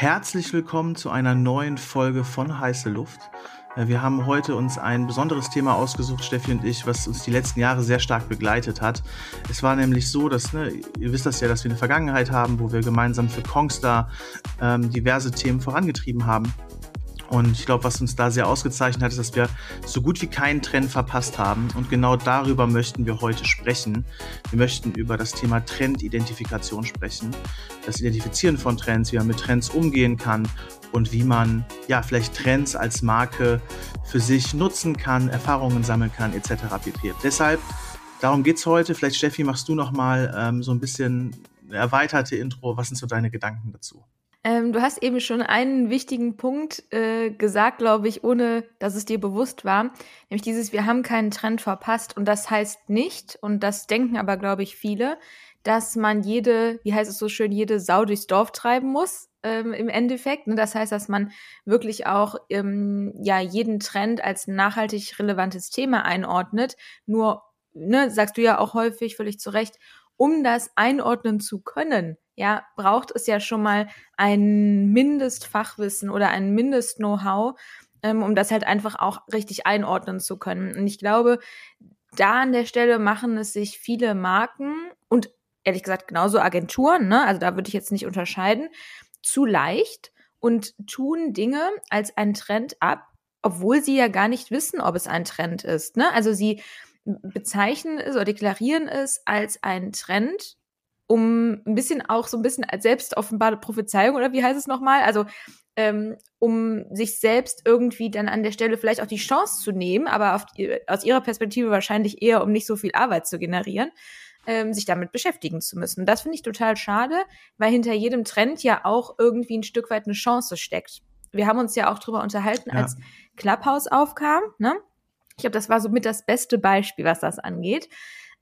Herzlich willkommen zu einer neuen Folge von Heiße Luft. Äh, wir haben heute uns ein besonderes Thema ausgesucht, Steffi und ich, was uns die letzten Jahre sehr stark begleitet hat. Es war nämlich so, dass, ne, ihr wisst das ja, dass wir eine Vergangenheit haben, wo wir gemeinsam für Kongstar ähm, diverse Themen vorangetrieben haben. Und ich glaube, was uns da sehr ausgezeichnet hat, ist, dass wir so gut wie keinen Trend verpasst haben. Und genau darüber möchten wir heute sprechen. Wir möchten über das Thema Trendidentifikation sprechen. Das Identifizieren von Trends, wie man mit Trends umgehen kann und wie man ja vielleicht Trends als Marke für sich nutzen kann, Erfahrungen sammeln kann, etc. pp. Deshalb, darum geht's heute. Vielleicht, Steffi, machst du noch mal ähm, so ein bisschen erweiterte Intro. Was sind so deine Gedanken dazu? Ähm, du hast eben schon einen wichtigen Punkt äh, gesagt, glaube ich, ohne dass es dir bewusst war. Nämlich dieses, wir haben keinen Trend verpasst. Und das heißt nicht, und das denken aber, glaube ich, viele, dass man jede, wie heißt es so schön, jede Sau durchs Dorf treiben muss. Ähm, im Endeffekt. Ne? Das heißt, dass man wirklich auch ähm, ja jeden Trend als nachhaltig relevantes Thema einordnet. Nur, ne, sagst du ja auch häufig, völlig zu Recht, um das einordnen zu können, ja, braucht es ja schon mal ein Mindestfachwissen oder ein Mindest-Know-how, ähm, um das halt einfach auch richtig einordnen zu können. Und ich glaube, da an der Stelle machen es sich viele Marken und ehrlich gesagt genauso Agenturen, ne? also da würde ich jetzt nicht unterscheiden, zu leicht und tun Dinge als ein Trend ab, obwohl sie ja gar nicht wissen, ob es ein Trend ist. Ne? Also sie bezeichnen es oder deklarieren es als ein Trend, um ein bisschen auch so ein bisschen als selbst offenbare Prophezeiung oder wie heißt es nochmal? Also ähm, um sich selbst irgendwie dann an der Stelle vielleicht auch die Chance zu nehmen, aber auf, aus ihrer Perspektive wahrscheinlich eher, um nicht so viel Arbeit zu generieren, ähm, sich damit beschäftigen zu müssen. Das finde ich total schade, weil hinter jedem Trend ja auch irgendwie ein Stück weit eine Chance steckt. Wir haben uns ja auch drüber unterhalten, ja. als Clubhouse aufkam, ne? Ich glaube, das war somit das beste Beispiel, was das angeht.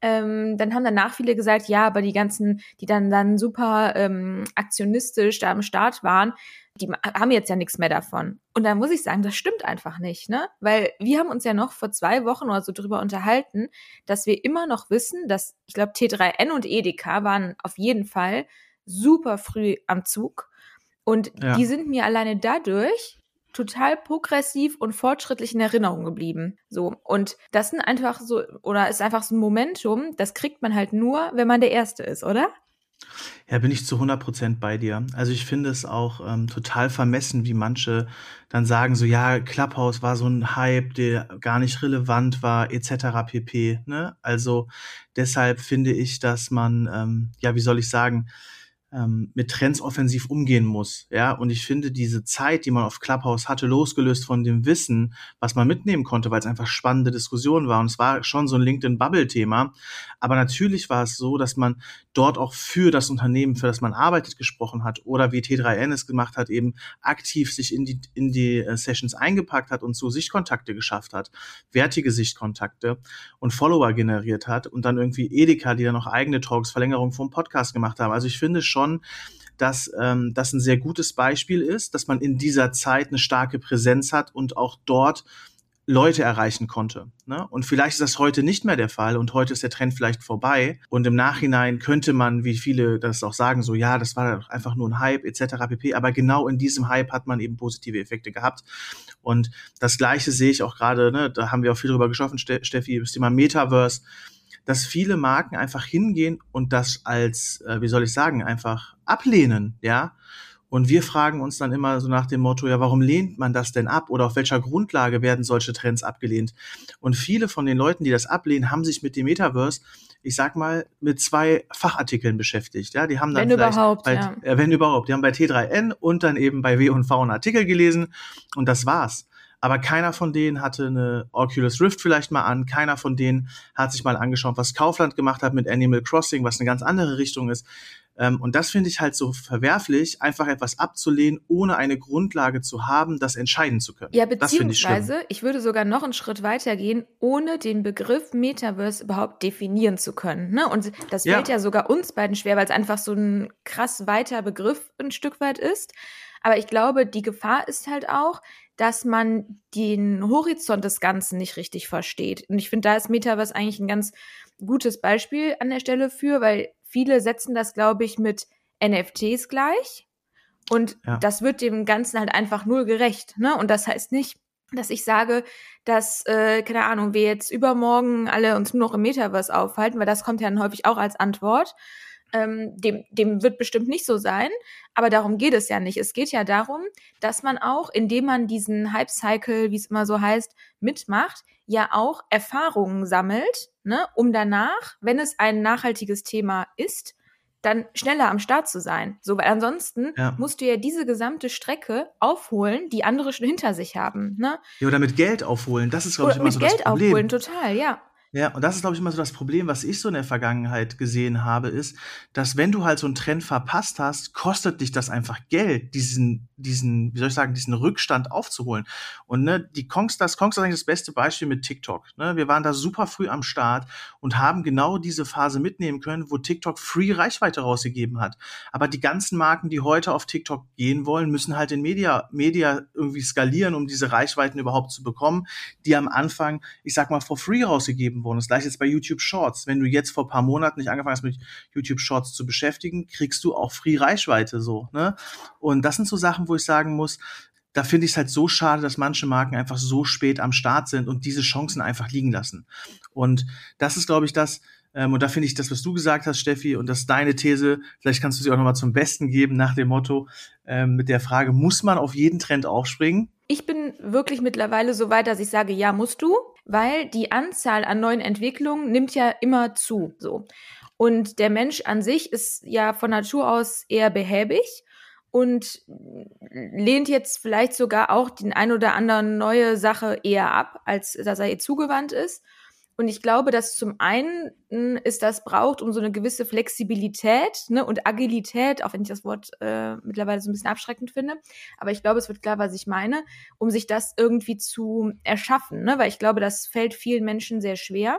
Ähm, dann haben danach viele gesagt, ja, aber die ganzen, die dann dann super ähm, aktionistisch da am Start waren, die haben jetzt ja nichts mehr davon. Und da muss ich sagen, das stimmt einfach nicht, ne? Weil wir haben uns ja noch vor zwei Wochen oder so drüber unterhalten, dass wir immer noch wissen, dass, ich glaube, T3N und Edeka waren auf jeden Fall super früh am Zug. Und ja. die sind mir alleine dadurch total progressiv und fortschrittlich in Erinnerung geblieben. So. Und das sind einfach so, oder ist einfach so ein Momentum, das kriegt man halt nur, wenn man der Erste ist, oder? Ja, bin ich zu 100 Prozent bei dir. Also ich finde es auch ähm, total vermessen, wie manche dann sagen, so ja, Clubhouse war so ein Hype, der gar nicht relevant war, etc. pp. Ne? Also deshalb finde ich, dass man, ähm, ja, wie soll ich sagen, ähm, mit Trends offensiv umgehen muss. Ja, und ich finde diese Zeit, die man auf Clubhouse hatte, losgelöst von dem Wissen, was man mitnehmen konnte, weil es einfach spannende Diskussionen war. Und es war schon so ein LinkedIn-Bubble-Thema. Aber natürlich war es so, dass man dort auch für das Unternehmen, für das man arbeitet, gesprochen hat oder wie T3N es gemacht hat, eben aktiv sich in die, in die äh, Sessions eingepackt hat und so Sichtkontakte geschafft hat, wertige Sichtkontakte und Follower generiert hat und dann irgendwie Edeka, die dann noch eigene Talks, Verlängerung vom Podcast gemacht haben. Also ich finde schon, schon, dass ähm, das ein sehr gutes Beispiel ist, dass man in dieser Zeit eine starke Präsenz hat und auch dort Leute erreichen konnte. Ne? Und vielleicht ist das heute nicht mehr der Fall und heute ist der Trend vielleicht vorbei. Und im Nachhinein könnte man, wie viele das auch sagen, so ja, das war einfach nur ein Hype etc. pp. Aber genau in diesem Hype hat man eben positive Effekte gehabt. Und das Gleiche sehe ich auch gerade, ne, da haben wir auch viel drüber gesprochen, Steffi, das Thema Metaverse dass viele Marken einfach hingehen und das als, äh, wie soll ich sagen, einfach ablehnen, ja. Und wir fragen uns dann immer so nach dem Motto, ja, warum lehnt man das denn ab oder auf welcher Grundlage werden solche Trends abgelehnt? Und viele von den Leuten, die das ablehnen, haben sich mit dem Metaverse, ich sag mal, mit zwei Fachartikeln beschäftigt. Ja, die haben dann wenn überhaupt, bei, ja. äh, wenn überhaupt, die haben bei T3N und dann eben bei W&V einen Artikel gelesen und das war's aber keiner von denen hatte eine Oculus Rift vielleicht mal an, keiner von denen hat sich mal angeschaut, was Kaufland gemacht hat mit Animal Crossing, was eine ganz andere Richtung ist. Ähm, und das finde ich halt so verwerflich, einfach etwas abzulehnen, ohne eine Grundlage zu haben, das entscheiden zu können. Ja, beziehungsweise, ich, ich, würde sogar noch einen Schritt weiter gehen, ohne den Begriff Metaverse überhaupt definieren zu können. Ne? Und das ja. fällt ja sogar uns beiden schwer, weil es einfach so ein krass weiter Begriff ein Stück weit ist. Aber ich glaube, die Gefahr ist halt auch, dass man den Horizont des Ganzen nicht richtig versteht. Und ich finde, da ist Metaverse eigentlich ein ganz gutes Beispiel an der Stelle für, weil viele setzen das, glaube ich, mit NFTs gleich. Und ja. das wird dem Ganzen halt einfach null gerecht. Ne? Und das heißt nicht, dass ich sage, dass, äh, keine Ahnung, wir jetzt übermorgen alle uns nur noch im Metaverse aufhalten, weil das kommt ja dann häufig auch als Antwort. Ähm, dem, dem wird bestimmt nicht so sein, aber darum geht es ja nicht. Es geht ja darum, dass man auch, indem man diesen Hype-Cycle, wie es immer so heißt, mitmacht, ja auch Erfahrungen sammelt, ne, um danach, wenn es ein nachhaltiges Thema ist, dann schneller am Start zu sein. So, weil ansonsten ja. musst du ja diese gesamte Strecke aufholen, die andere schon hinter sich haben. Ne? Ja, oder mit Geld aufholen. Das ist, glaube ich, immer so das Problem. Mit Geld aufholen, total, ja. Ja, und das ist, glaube ich, immer so das Problem, was ich so in der Vergangenheit gesehen habe, ist, dass wenn du halt so einen Trend verpasst hast, kostet dich das einfach Geld, diesen, diesen, wie soll ich sagen, diesen Rückstand aufzuholen. Und ne, die Kongstars, Kongstars ist eigentlich das beste Beispiel mit TikTok. Ne? Wir waren da super früh am Start und haben genau diese Phase mitnehmen können, wo TikTok free Reichweite rausgegeben hat. Aber die ganzen Marken, die heute auf TikTok gehen wollen, müssen halt in Media, Media irgendwie skalieren, um diese Reichweiten überhaupt zu bekommen, die am Anfang, ich sag mal, for free rausgegeben gegeben worden. Das gleiche jetzt bei YouTube Shorts. Wenn du jetzt vor paar Monaten nicht angefangen hast, mit YouTube Shorts zu beschäftigen, kriegst du auch Free Reichweite so. Ne? Und das sind so Sachen, wo ich sagen muss, da finde ich es halt so schade, dass manche Marken einfach so spät am Start sind und diese Chancen einfach liegen lassen. Und das ist, glaube ich, das, ähm, und da finde ich das, was du gesagt hast, Steffi, und das ist deine These, vielleicht kannst du sie auch nochmal zum Besten geben nach dem Motto, ähm, mit der Frage, muss man auf jeden Trend aufspringen? Ich bin wirklich mittlerweile so weit, dass ich sage, ja, musst du weil die Anzahl an neuen Entwicklungen nimmt ja immer zu, so. Und der Mensch an sich ist ja von Natur aus eher behäbig und lehnt jetzt vielleicht sogar auch den ein oder anderen neue Sache eher ab, als dass er ihr zugewandt ist. Und ich glaube, dass zum einen ist das braucht, um so eine gewisse Flexibilität ne, und Agilität, auch wenn ich das Wort äh, mittlerweile so ein bisschen abschreckend finde. Aber ich glaube, es wird klar, was ich meine, um sich das irgendwie zu erschaffen. Ne? Weil ich glaube, das fällt vielen Menschen sehr schwer.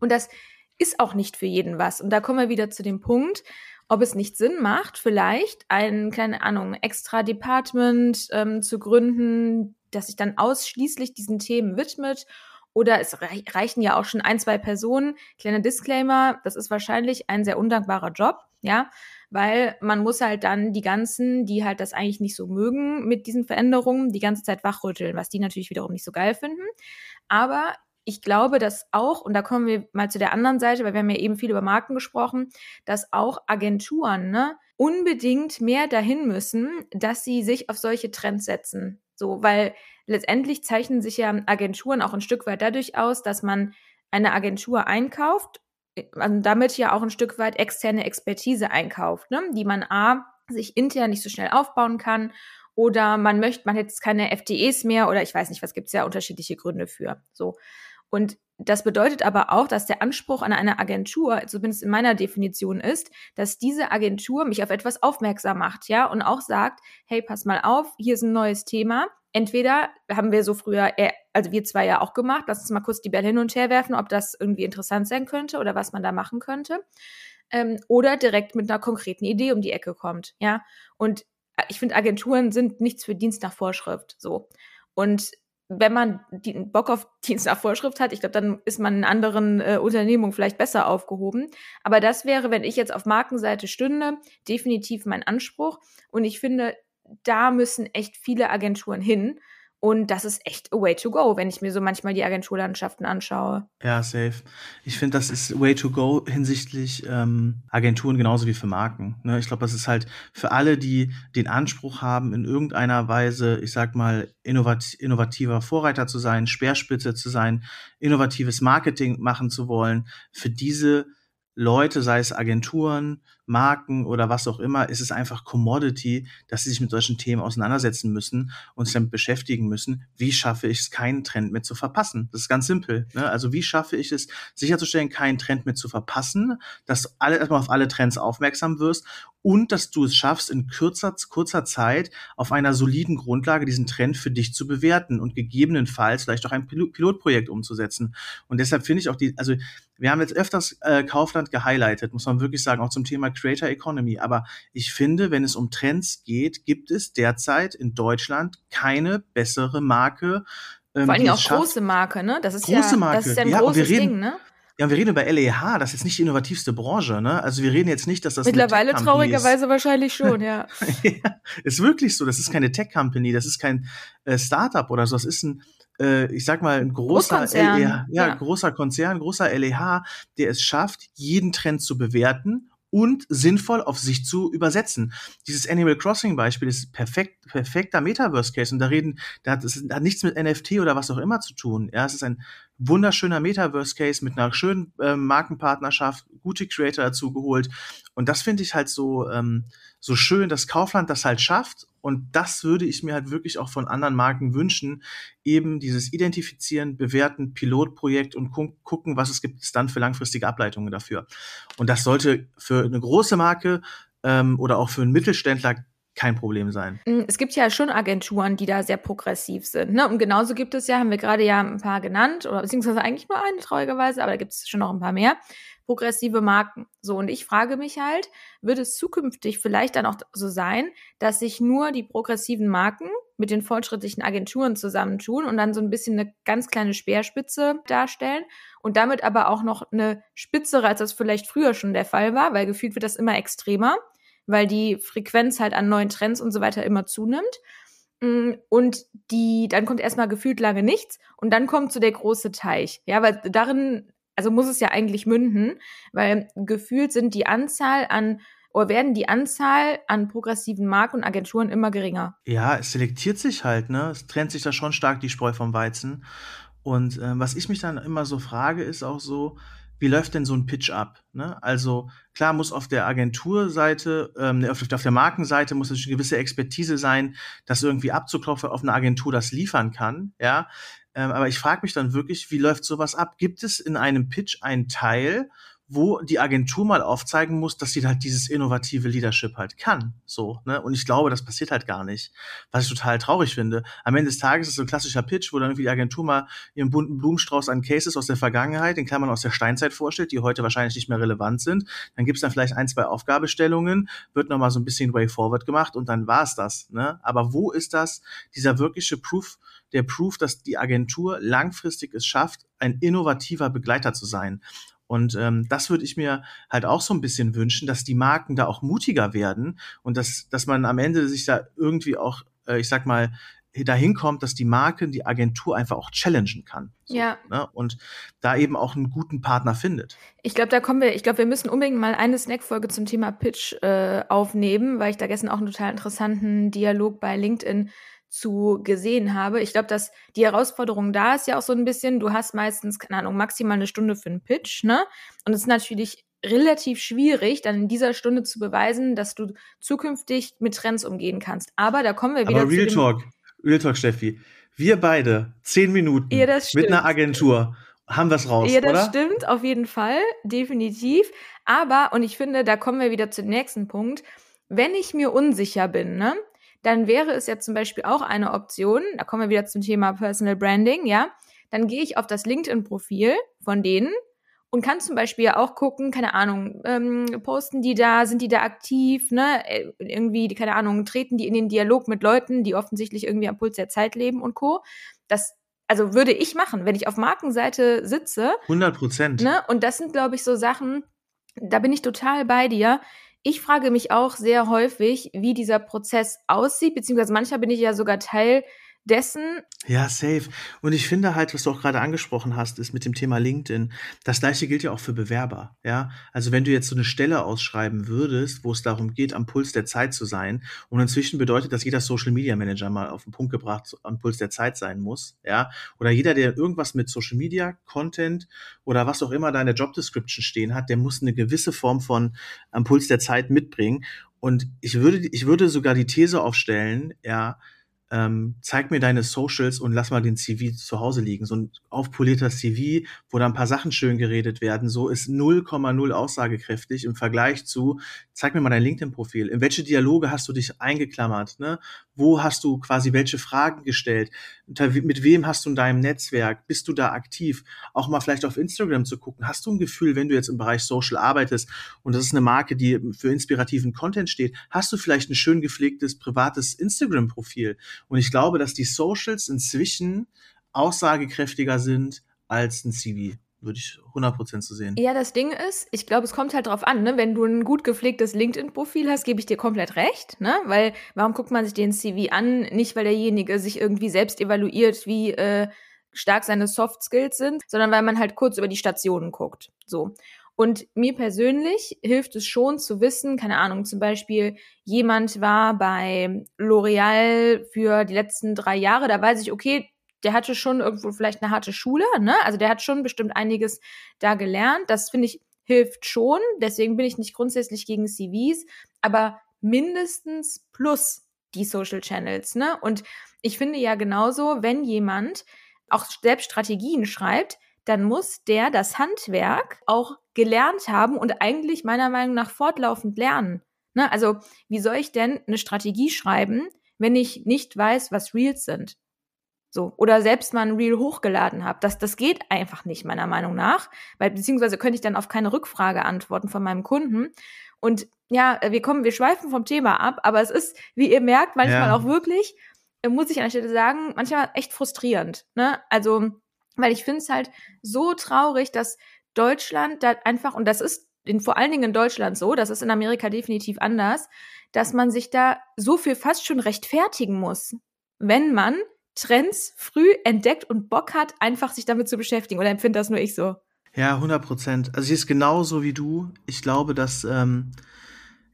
Und das ist auch nicht für jeden was. Und da kommen wir wieder zu dem Punkt, ob es nicht Sinn macht, vielleicht ein, keine Ahnung, extra Department ähm, zu gründen, das sich dann ausschließlich diesen Themen widmet oder es reichen ja auch schon ein, zwei Personen. Kleiner Disclaimer, das ist wahrscheinlich ein sehr undankbarer Job, ja, weil man muss halt dann die ganzen, die halt das eigentlich nicht so mögen mit diesen Veränderungen, die ganze Zeit wachrütteln, was die natürlich wiederum nicht so geil finden. Aber ich glaube, dass auch, und da kommen wir mal zu der anderen Seite, weil wir haben ja eben viel über Marken gesprochen, dass auch Agenturen ne, unbedingt mehr dahin müssen, dass sie sich auf solche Trends setzen. So, weil letztendlich zeichnen sich ja Agenturen auch ein Stück weit dadurch aus, dass man eine Agentur einkauft äh, und damit ja auch ein Stück weit externe Expertise einkauft, ne? die man A, sich intern nicht so schnell aufbauen kann oder man möchte, man hätte jetzt keine FDEs mehr oder ich weiß nicht, was gibt's ja unterschiedliche Gründe für. So. Und das bedeutet aber auch, dass der Anspruch an eine Agentur, zumindest in meiner Definition ist, dass diese Agentur mich auf etwas aufmerksam macht, ja, und auch sagt, hey, pass mal auf, hier ist ein neues Thema, entweder haben wir so früher, also wir zwei ja auch gemacht, lass uns mal kurz die Bälle hin und her werfen, ob das irgendwie interessant sein könnte oder was man da machen könnte. Ähm, oder direkt mit einer konkreten Idee um die Ecke kommt, ja. Und äh, ich finde, Agenturen sind nichts für Dienst nach Vorschrift, so. Und wenn man die, Bock auf Dienst nach Vorschrift hat, ich glaube, dann ist man in anderen äh, Unternehmungen vielleicht besser aufgehoben. Aber das wäre, wenn ich jetzt auf Markenseite stünde, definitiv mein Anspruch. Und ich finde, da müssen echt viele Agenturen hin. Und das ist echt a way to go, wenn ich mir so manchmal die Agenturlandschaften anschaue. Ja, safe. Ich finde, das ist way to go hinsichtlich ähm, Agenturen genauso wie für Marken. Ne? Ich glaube, das ist halt für alle, die den Anspruch haben, in irgendeiner Weise, ich sag mal, innovat innovativer Vorreiter zu sein, Speerspitze zu sein, innovatives Marketing machen zu wollen, für diese Leute, sei es Agenturen, Marken oder was auch immer, ist es einfach Commodity, dass sie sich mit solchen Themen auseinandersetzen müssen und sich damit beschäftigen müssen, wie schaffe ich es, keinen Trend mehr zu verpassen. Das ist ganz simpel. Ne? Also wie schaffe ich es, sicherzustellen, keinen Trend mehr zu verpassen, dass alle, erstmal auf alle Trends aufmerksam wirst und dass du es schaffst, in kürzer, kurzer Zeit auf einer soliden Grundlage diesen Trend für dich zu bewerten und gegebenenfalls vielleicht auch ein Pilotprojekt umzusetzen. Und deshalb finde ich auch die, also wir haben jetzt öfters äh, Kaufland gehighlightet, muss man wirklich sagen, auch zum Thema Creator Economy. Aber ich finde, wenn es um Trends geht, gibt es derzeit in Deutschland keine bessere Marke. Ähm, Vor allem auch schafft. große Marke, ne? Das ist große ja, Marke. Das ist ja ein ja, großes reden, Ding, ne? Ja, wir reden über LEH, das ist jetzt nicht die innovativste Branche, ne? Also wir reden jetzt nicht, dass das mittlerweile traurigerweise wahrscheinlich schon, ja. ja. Ist wirklich so. Das ist keine Tech-Company, das ist kein äh, Startup oder so. Das ist ein äh, ich sag mal, ein großer LEH, ja, ja, großer Konzern, großer LEH, der es schafft, jeden Trend zu bewerten und sinnvoll auf sich zu übersetzen. Dieses Animal Crossing Beispiel ist perfekt, perfekter Metaverse Case und da reden, da hat, es hat nichts mit NFT oder was auch immer zu tun. Ja, es ist ein wunderschöner Metaverse Case mit einer schönen äh, Markenpartnerschaft, gute Creator dazu geholt und das finde ich halt so ähm, so schön, dass Kaufland das halt schafft und das würde ich mir halt wirklich auch von anderen Marken wünschen, eben dieses Identifizieren, Bewerten, Pilotprojekt und gucken, was es gibt es dann für langfristige Ableitungen dafür. Und das sollte für eine große Marke ähm, oder auch für einen Mittelständler kein Problem sein. Mm, es gibt ja schon Agenturen, die da sehr progressiv sind. Ne? Und genauso gibt es ja, haben wir gerade ja ein paar genannt, oder beziehungsweise eigentlich nur eine traurigerweise, aber da gibt es schon noch ein paar mehr, progressive Marken. So, und ich frage mich halt, wird es zukünftig vielleicht dann auch so sein, dass sich nur die progressiven Marken mit den fortschrittlichen Agenturen zusammentun und dann so ein bisschen eine ganz kleine Speerspitze darstellen und damit aber auch noch eine spitzere, als das vielleicht früher schon der Fall war, weil gefühlt wird das immer extremer weil die Frequenz halt an neuen Trends und so weiter immer zunimmt. Mm, und die, dann kommt erstmal gefühlt lange nichts und dann kommt so der große Teich. Ja, weil darin, also muss es ja eigentlich münden, weil gefühlt sind die Anzahl an oder werden die Anzahl an progressiven Marken und Agenturen immer geringer. Ja, es selektiert sich halt, ne? Es trennt sich da schon stark die Spreu vom Weizen. Und äh, was ich mich dann immer so frage, ist auch so, wie läuft denn so ein Pitch ab? Ne? Also klar muss auf der Agenturseite, ähm, auf, auf der Markenseite muss es eine gewisse Expertise sein, das irgendwie abzuklopfen, auf eine Agentur das liefern kann. Ja, ähm, aber ich frage mich dann wirklich, wie läuft sowas ab? Gibt es in einem Pitch einen Teil, wo die Agentur mal aufzeigen muss, dass sie halt dieses innovative Leadership halt kann. So, ne? Und ich glaube, das passiert halt gar nicht. Was ich total traurig finde. Am Ende des Tages ist so ein klassischer Pitch, wo dann irgendwie die Agentur mal ihren bunten Blumenstrauß an Cases aus der Vergangenheit, in Klammern aus der Steinzeit vorstellt, die heute wahrscheinlich nicht mehr relevant sind. Dann gibt's dann vielleicht ein, zwei Aufgabestellungen, wird nochmal so ein bisschen Way Forward gemacht und dann war's das. Ne? Aber wo ist das, dieser wirkliche Proof, der Proof, dass die Agentur langfristig es schafft, ein innovativer Begleiter zu sein? Und ähm, das würde ich mir halt auch so ein bisschen wünschen, dass die Marken da auch mutiger werden und dass, dass man am Ende sich da irgendwie auch, äh, ich sag mal, dahin kommt, dass die Marke die Agentur einfach auch challengen kann. So, ja. Ne? Und da eben auch einen guten Partner findet. Ich glaube, da kommen wir, ich glaube, wir müssen unbedingt mal eine Snack-Folge zum Thema Pitch äh, aufnehmen, weil ich da gestern auch einen total interessanten Dialog bei LinkedIn zu gesehen habe. Ich glaube, dass die Herausforderung da ist ja auch so ein bisschen, du hast meistens, keine Ahnung, maximal eine Stunde für einen Pitch, ne? Und es ist natürlich relativ schwierig, dann in dieser Stunde zu beweisen, dass du zukünftig mit Trends umgehen kannst. Aber da kommen wir wieder Aber Real zu Talk, Real Talk, Steffi. Wir beide, zehn Minuten ja, mit einer Agentur, haben es raus, Ja, das oder? stimmt, auf jeden Fall, definitiv. Aber, und ich finde, da kommen wir wieder zum nächsten Punkt, wenn ich mir unsicher bin, ne? Dann wäre es ja zum Beispiel auch eine Option, da kommen wir wieder zum Thema Personal Branding, ja, dann gehe ich auf das LinkedIn-Profil von denen und kann zum Beispiel ja auch gucken, keine Ahnung, ähm, posten die da, sind die da aktiv, ne, äh, irgendwie, keine Ahnung, treten die in den Dialog mit Leuten, die offensichtlich irgendwie am Puls der Zeit leben und Co. Das also würde ich machen, wenn ich auf Markenseite sitze. 100 Prozent. Ne? Und das sind, glaube ich, so Sachen, da bin ich total bei dir. Ich frage mich auch sehr häufig, wie dieser Prozess aussieht, beziehungsweise manchmal bin ich ja sogar Teil dessen. Ja, safe. Und ich finde halt, was du auch gerade angesprochen hast, ist mit dem Thema LinkedIn. Das gleiche gilt ja auch für Bewerber. Ja, also wenn du jetzt so eine Stelle ausschreiben würdest, wo es darum geht, am Puls der Zeit zu sein, und inzwischen bedeutet, dass jeder Social Media Manager mal auf den Punkt gebracht am Puls der Zeit sein muss. Ja, oder jeder, der irgendwas mit Social Media, Content oder was auch immer da in der Job Description stehen hat, der muss eine gewisse Form von am Puls der Zeit mitbringen. Und ich würde, ich würde sogar die These aufstellen, ja, ähm, zeig mir deine Socials und lass mal den CV zu Hause liegen. So ein aufpolierter CV, wo da ein paar Sachen schön geredet werden, so ist 0,0 aussagekräftig im Vergleich zu, zeig mir mal dein LinkedIn-Profil. In welche Dialoge hast du dich eingeklammert? Ne? Wo hast du quasi welche Fragen gestellt? Mit wem hast du in deinem Netzwerk? Bist du da aktiv? Auch mal vielleicht auf Instagram zu gucken. Hast du ein Gefühl, wenn du jetzt im Bereich Social arbeitest und das ist eine Marke, die für inspirativen Content steht, hast du vielleicht ein schön gepflegtes privates Instagram-Profil? Und ich glaube, dass die Socials inzwischen aussagekräftiger sind als ein CV. Würde ich 100% zu sehen. Ja, das Ding ist, ich glaube, es kommt halt drauf an, ne? Wenn du ein gut gepflegtes LinkedIn-Profil hast, gebe ich dir komplett recht, ne? Weil, warum guckt man sich den CV an? Nicht, weil derjenige sich irgendwie selbst evaluiert, wie äh, stark seine Soft Skills sind, sondern weil man halt kurz über die Stationen guckt. So. Und mir persönlich hilft es schon zu wissen, keine Ahnung, zum Beispiel jemand war bei L'Oreal für die letzten drei Jahre, da weiß ich, okay, der hatte schon irgendwo vielleicht eine harte Schule, ne? Also der hat schon bestimmt einiges da gelernt. Das finde ich hilft schon. Deswegen bin ich nicht grundsätzlich gegen CVs, aber mindestens plus die Social Channels, ne? Und ich finde ja genauso, wenn jemand auch selbst Strategien schreibt, dann muss der das Handwerk auch gelernt haben und eigentlich meiner Meinung nach fortlaufend lernen. Ne? Also, wie soll ich denn eine Strategie schreiben, wenn ich nicht weiß, was Reels sind? So. Oder selbst mal ein Reel hochgeladen habe. Das, das geht einfach nicht, meiner Meinung nach. Weil, beziehungsweise könnte ich dann auf keine Rückfrage antworten von meinem Kunden. Und ja, wir kommen, wir schweifen vom Thema ab, aber es ist, wie ihr merkt, manchmal ja. auch wirklich, äh, muss ich an der Stelle sagen, manchmal echt frustrierend. Ne? Also, weil ich finde es halt so traurig, dass Deutschland da einfach, und das ist in, vor allen Dingen in Deutschland so, das ist in Amerika definitiv anders, dass man sich da so viel fast schon rechtfertigen muss, wenn man Trends früh entdeckt und Bock hat, einfach sich damit zu beschäftigen. Oder empfindet das nur ich so? Ja, 100 Prozent. Also ich ist genauso wie du. Ich glaube, dass ähm,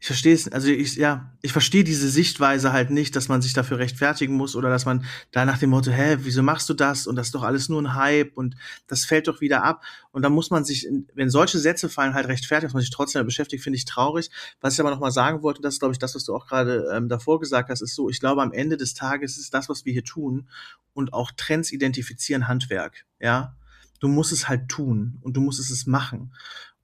ich verstehe es, also ich, ja, ich verstehe diese Sichtweise halt nicht, dass man sich dafür rechtfertigen muss oder dass man da nach dem Motto, hä, wieso machst du das? Und das ist doch alles nur ein Hype und das fällt doch wieder ab. Und dann muss man sich, wenn solche Sätze fallen, halt rechtfertigen, dass man sich trotzdem beschäftigt, finde ich traurig. Was ich aber nochmal sagen wollte, das ist, glaube ich, das, was du auch gerade ähm, davor gesagt hast, ist so, ich glaube, am Ende des Tages ist das, was wir hier tun und auch Trends identifizieren Handwerk, ja. Du musst es halt tun und du musst es machen.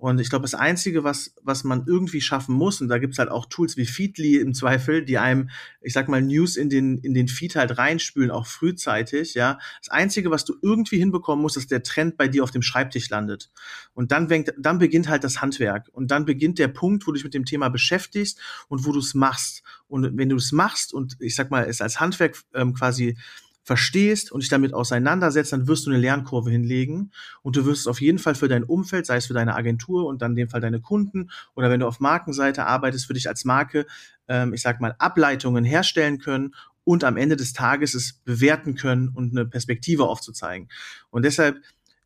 Und ich glaube, das Einzige, was, was man irgendwie schaffen muss, und da gibt's halt auch Tools wie Feedly im Zweifel, die einem, ich sag mal, News in den, in den Feed halt reinspülen, auch frühzeitig, ja. Das Einzige, was du irgendwie hinbekommen musst, ist der Trend bei dir auf dem Schreibtisch landet. Und dann, fängt, dann beginnt halt das Handwerk. Und dann beginnt der Punkt, wo du dich mit dem Thema beschäftigst und wo du es machst. Und wenn du es machst und ich sag mal, es als Handwerk ähm, quasi verstehst und dich damit auseinandersetzt, dann wirst du eine Lernkurve hinlegen und du wirst es auf jeden Fall für dein Umfeld, sei es für deine Agentur und dann in dem Fall deine Kunden oder wenn du auf Markenseite arbeitest, für dich als Marke, ähm, ich sag mal, Ableitungen herstellen können und am Ende des Tages es bewerten können und eine Perspektive aufzuzeigen. Und deshalb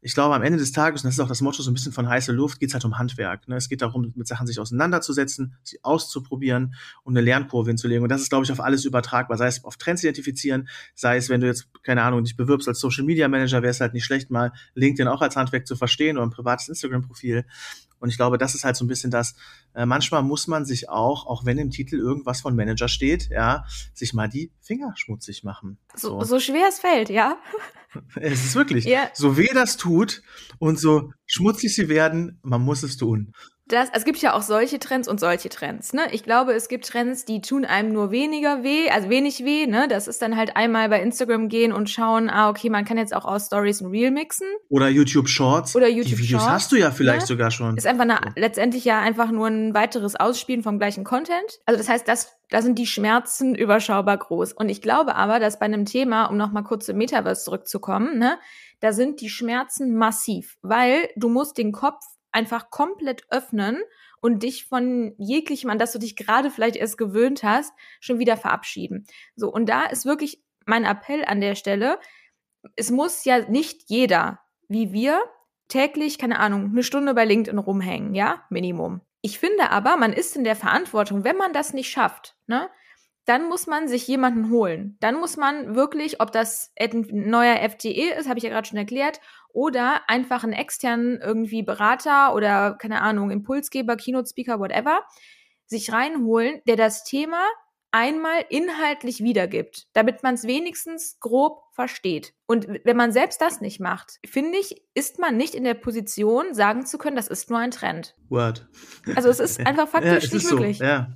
ich glaube, am Ende des Tages, und das ist auch das Motto so ein bisschen von heißer Luft, geht es halt um Handwerk. Ne? Es geht darum, mit Sachen sich auseinanderzusetzen, sie auszuprobieren und eine Lernkurve hinzulegen. Und das ist, glaube ich, auf alles übertragbar. Sei es auf Trends identifizieren, sei es, wenn du jetzt, keine Ahnung, dich bewirbst als Social Media Manager, wäre es halt nicht schlecht, mal LinkedIn auch als Handwerk zu verstehen oder ein privates Instagram-Profil. Und ich glaube, das ist halt so ein bisschen das, äh, manchmal muss man sich auch, auch wenn im Titel irgendwas von Manager steht, ja, sich mal die Finger schmutzig machen. So, so, so schwer es fällt, ja. Es ist wirklich, ja. so weh das tut und so schmutzig sie werden, man muss es tun das, es gibt ja auch solche Trends und solche Trends. Ne? Ich glaube, es gibt Trends, die tun einem nur weniger weh, also wenig weh. Ne? Das ist dann halt einmal bei Instagram gehen und schauen, ah, okay, man kann jetzt auch aus Stories ein Reel mixen. Oder YouTube Shorts. Oder YouTube Die Videos Shorts, hast du ja vielleicht ne? sogar schon. Ist einfach eine, letztendlich ja einfach nur ein weiteres Ausspielen vom gleichen Content. Also das heißt, das, da sind die Schmerzen überschaubar groß. Und ich glaube aber, dass bei einem Thema, um nochmal kurz zum Metaverse zurückzukommen, ne, da sind die Schmerzen massiv, weil du musst den Kopf einfach komplett öffnen und dich von jeglichem, an das du dich gerade vielleicht erst gewöhnt hast, schon wieder verabschieden. So, und da ist wirklich mein Appell an der Stelle, es muss ja nicht jeder, wie wir, täglich, keine Ahnung, eine Stunde bei LinkedIn rumhängen, ja, Minimum. Ich finde aber, man ist in der Verantwortung, wenn man das nicht schafft, ne, dann muss man sich jemanden holen. Dann muss man wirklich, ob das ein neuer FTE ist, habe ich ja gerade schon erklärt, oder einfach einen externen irgendwie Berater oder keine Ahnung, Impulsgeber, Keynote Speaker, whatever, sich reinholen, der das Thema einmal inhaltlich wiedergibt, damit man es wenigstens grob versteht. Und wenn man selbst das nicht macht, finde ich, ist man nicht in der Position, sagen zu können, das ist nur ein Trend. Word. Also es ist einfach faktisch ja, nicht möglich. So, ja.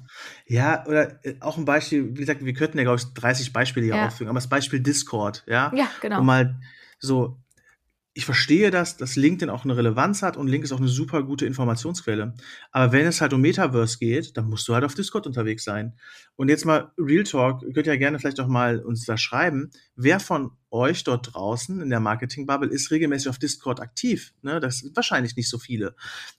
ja, oder äh, auch ein Beispiel, wie gesagt, wir könnten ja, glaube ich, 30 Beispiele hier ja. aufführen, aber das Beispiel Discord, ja. Ja, genau. Um mal so, ich verstehe das, dass LinkedIn auch eine Relevanz hat und Link ist auch eine super gute Informationsquelle. Aber wenn es halt um Metaverse geht, dann musst du halt auf Discord unterwegs sein. Und jetzt mal Real Talk, könnt ihr ja gerne vielleicht auch mal uns da schreiben. Wer von euch dort draußen in der Marketing-Bubble ist regelmäßig auf Discord aktiv? Ne? Das sind wahrscheinlich nicht so viele.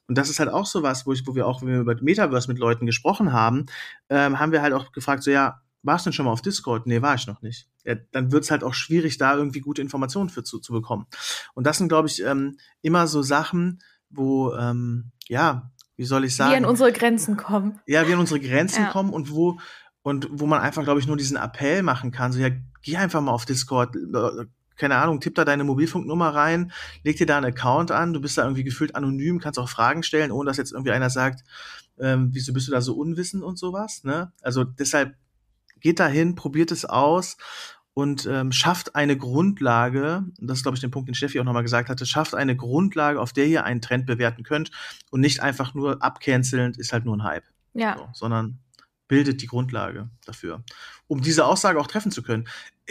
Und das ist halt auch so was, wo, ich, wo wir auch, wenn wir über Metaverse mit Leuten gesprochen haben, ähm, haben wir halt auch gefragt, so ja, warst du denn schon mal auf Discord? Nee, war ich noch nicht. Ja, dann wird's halt auch schwierig, da irgendwie gute Informationen für zu, zu bekommen. Und das sind, glaube ich, ähm, immer so Sachen, wo, ähm, ja, wie soll ich sagen? Wir an unsere Grenzen kommen. Ja, wir an unsere Grenzen ja. kommen und wo, und wo man einfach, glaube ich, nur diesen Appell machen kann, so, ja, geh einfach mal auf Discord, äh, keine Ahnung, tipp da deine Mobilfunknummer rein, leg dir da einen Account an, du bist da irgendwie gefühlt anonym, kannst auch Fragen stellen, ohne dass jetzt irgendwie einer sagt, ähm, wieso bist du da so unwissend und sowas, ne? Also deshalb geht dahin, probiert es aus und ähm, schafft eine Grundlage, das ist, glaube ich, der Punkt, den Steffi auch nochmal gesagt hatte, schafft eine Grundlage, auf der ihr einen Trend bewerten könnt und nicht einfach nur abcancelnd, ist halt nur ein Hype. Ja. So, sondern bildet die Grundlage dafür, um diese Aussage auch treffen zu können.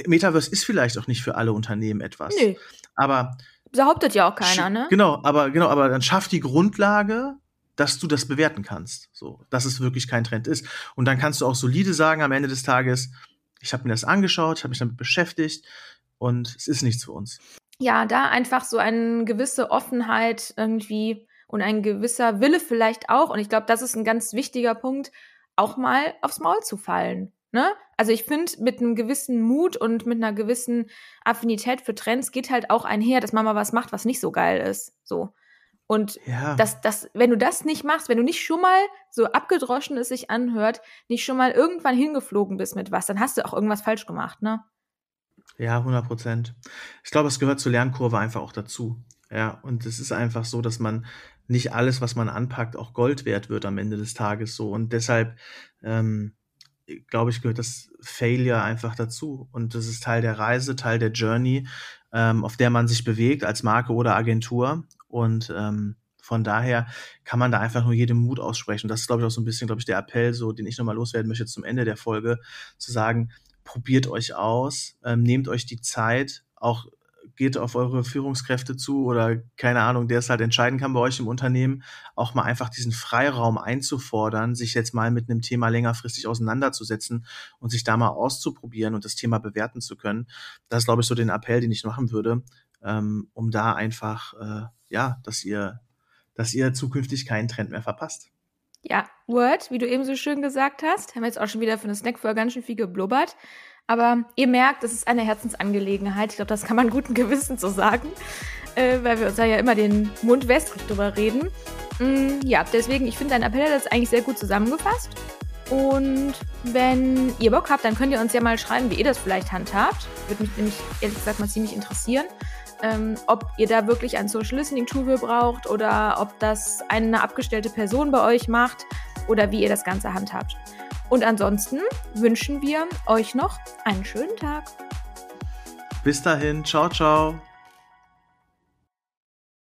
Metaverse ist vielleicht auch nicht für alle Unternehmen etwas. Nee. Aber behauptet ja auch keiner, ne? Genau, aber genau, aber dann schafft die Grundlage, dass du das bewerten kannst, so, dass es wirklich kein Trend ist. Und dann kannst du auch solide sagen am Ende des Tages, ich habe mir das angeschaut, ich habe mich damit beschäftigt und es ist nichts für uns. Ja, da einfach so eine gewisse Offenheit irgendwie und ein gewisser Wille vielleicht auch. Und ich glaube, das ist ein ganz wichtiger Punkt, auch mal aufs Maul zu fallen. Ne? Also ich finde, mit einem gewissen Mut und mit einer gewissen Affinität für Trends geht halt auch einher, dass man mal was macht, was nicht so geil ist. So. Und ja. das, das, wenn du das nicht machst, wenn du nicht schon mal, so abgedroschen es sich anhört, nicht schon mal irgendwann hingeflogen bist mit was, dann hast du auch irgendwas falsch gemacht, ne? Ja, 100 Prozent. Ich glaube, es gehört zur Lernkurve einfach auch dazu. Ja, und es ist einfach so, dass man nicht alles, was man anpackt, auch Gold wert wird am Ende des Tages so. Und deshalb, ähm, glaube ich, gehört das Failure einfach dazu. Und das ist Teil der Reise, Teil der Journey, ähm, auf der man sich bewegt als Marke oder Agentur. Und ähm, von daher kann man da einfach nur jedem Mut aussprechen. Das ist, glaube ich, auch so ein bisschen, glaube ich, der Appell, so, den ich nochmal loswerden möchte zum Ende der Folge, zu sagen, probiert euch aus, ähm, nehmt euch die Zeit, auch geht auf eure Führungskräfte zu oder keine Ahnung, der es halt entscheiden kann bei euch im Unternehmen, auch mal einfach diesen Freiraum einzufordern, sich jetzt mal mit einem Thema längerfristig auseinanderzusetzen und sich da mal auszuprobieren und das Thema bewerten zu können. Das ist, glaube ich, so den Appell, den ich machen würde, ähm, um da einfach, äh, ja, dass ihr, dass ihr zukünftig keinen Trend mehr verpasst. Ja, Word, wie du eben so schön gesagt hast, haben wir jetzt auch schon wieder für eine Snackfolge ganz schön viel geblubbert. Aber ihr merkt, es ist eine Herzensangelegenheit. Ich glaube, das kann man guten Gewissens so sagen, äh, weil wir uns da ja immer den Mund wässrig drüber reden. Mm, ja, deswegen, ich finde, dein Appell hat das eigentlich sehr gut zusammengefasst. Und wenn ihr Bock habt, dann könnt ihr uns ja mal schreiben, wie ihr das vielleicht handhabt. Würde mich nämlich ehrlich gesagt mal ziemlich interessieren. Ähm, ob ihr da wirklich ein Social Listening Tool braucht oder ob das eine abgestellte Person bei euch macht oder wie ihr das Ganze handhabt. Und ansonsten wünschen wir euch noch einen schönen Tag. Bis dahin, ciao, ciao.